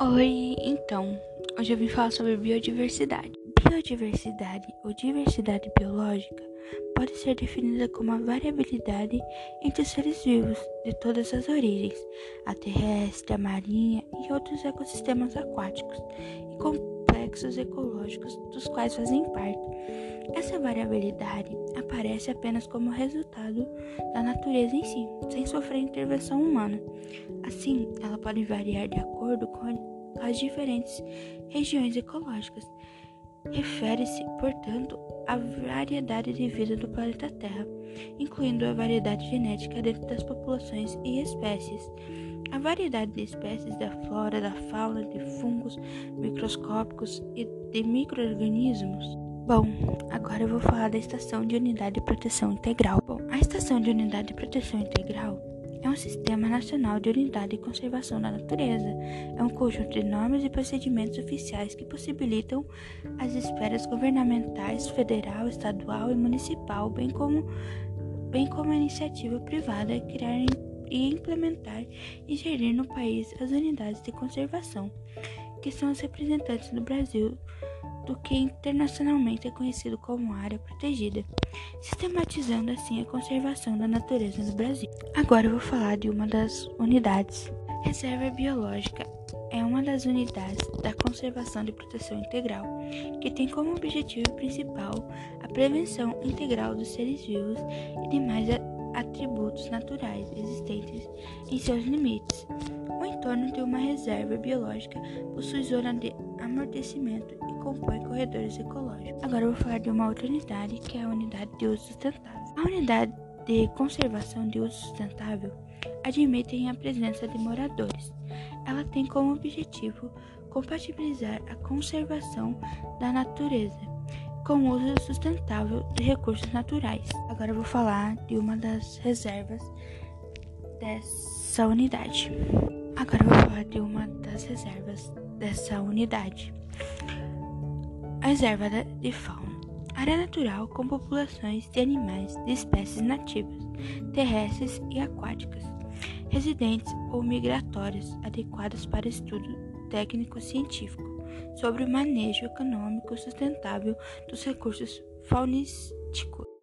Oi, então, hoje eu vim falar sobre biodiversidade. Biodiversidade ou diversidade biológica pode ser definida como a variabilidade entre os seres vivos de todas as origens, a terrestre, a marinha e outros ecossistemas aquáticos e complexos ecológicos dos quais fazem parte. Essa variabilidade aparece apenas como resultado da natureza em si, sem sofrer intervenção humana. Assim, ela pode variar de acordo com as diferentes regiões ecológicas. Refere-se, portanto, à variedade de vida do planeta Terra, incluindo a variedade genética dentro das populações e espécies. A variedade de espécies da flora, da fauna, de fungos microscópicos e de microorganismos Bom, agora eu vou falar da Estação de Unidade de Proteção Integral. Bom, a Estação de Unidade de Proteção Integral é um sistema nacional de unidade e conservação da natureza. É um conjunto de normas e procedimentos oficiais que possibilitam as esferas governamentais, federal, estadual e municipal, bem como, bem como a iniciativa privada, criar e implementar e gerir no país as unidades de conservação, que são os representantes do Brasil do que internacionalmente é conhecido como área protegida, sistematizando assim a conservação da natureza no Brasil. Agora eu vou falar de uma das unidades. Reserva biológica é uma das unidades da conservação de proteção integral, que tem como objetivo principal a prevenção integral dos seres vivos e demais atributos naturais existentes em seus limites. Entorno de uma reserva biológica possui zona de amortecimento compõe corredores ecológicos. Agora eu vou falar de uma outra unidade, que é a unidade de uso sustentável. A unidade de conservação de uso sustentável admitem a presença de moradores. Ela tem como objetivo compatibilizar a conservação da natureza com o uso sustentável de recursos naturais. Agora eu vou falar de uma das reservas dessa unidade. Agora eu vou falar de uma das reservas dessa unidade. Reserva de fauna. Área natural com populações de animais de espécies nativas, terrestres e aquáticas, residentes ou migratórias, adequadas para estudo técnico-científico sobre o manejo econômico sustentável dos recursos faunísticos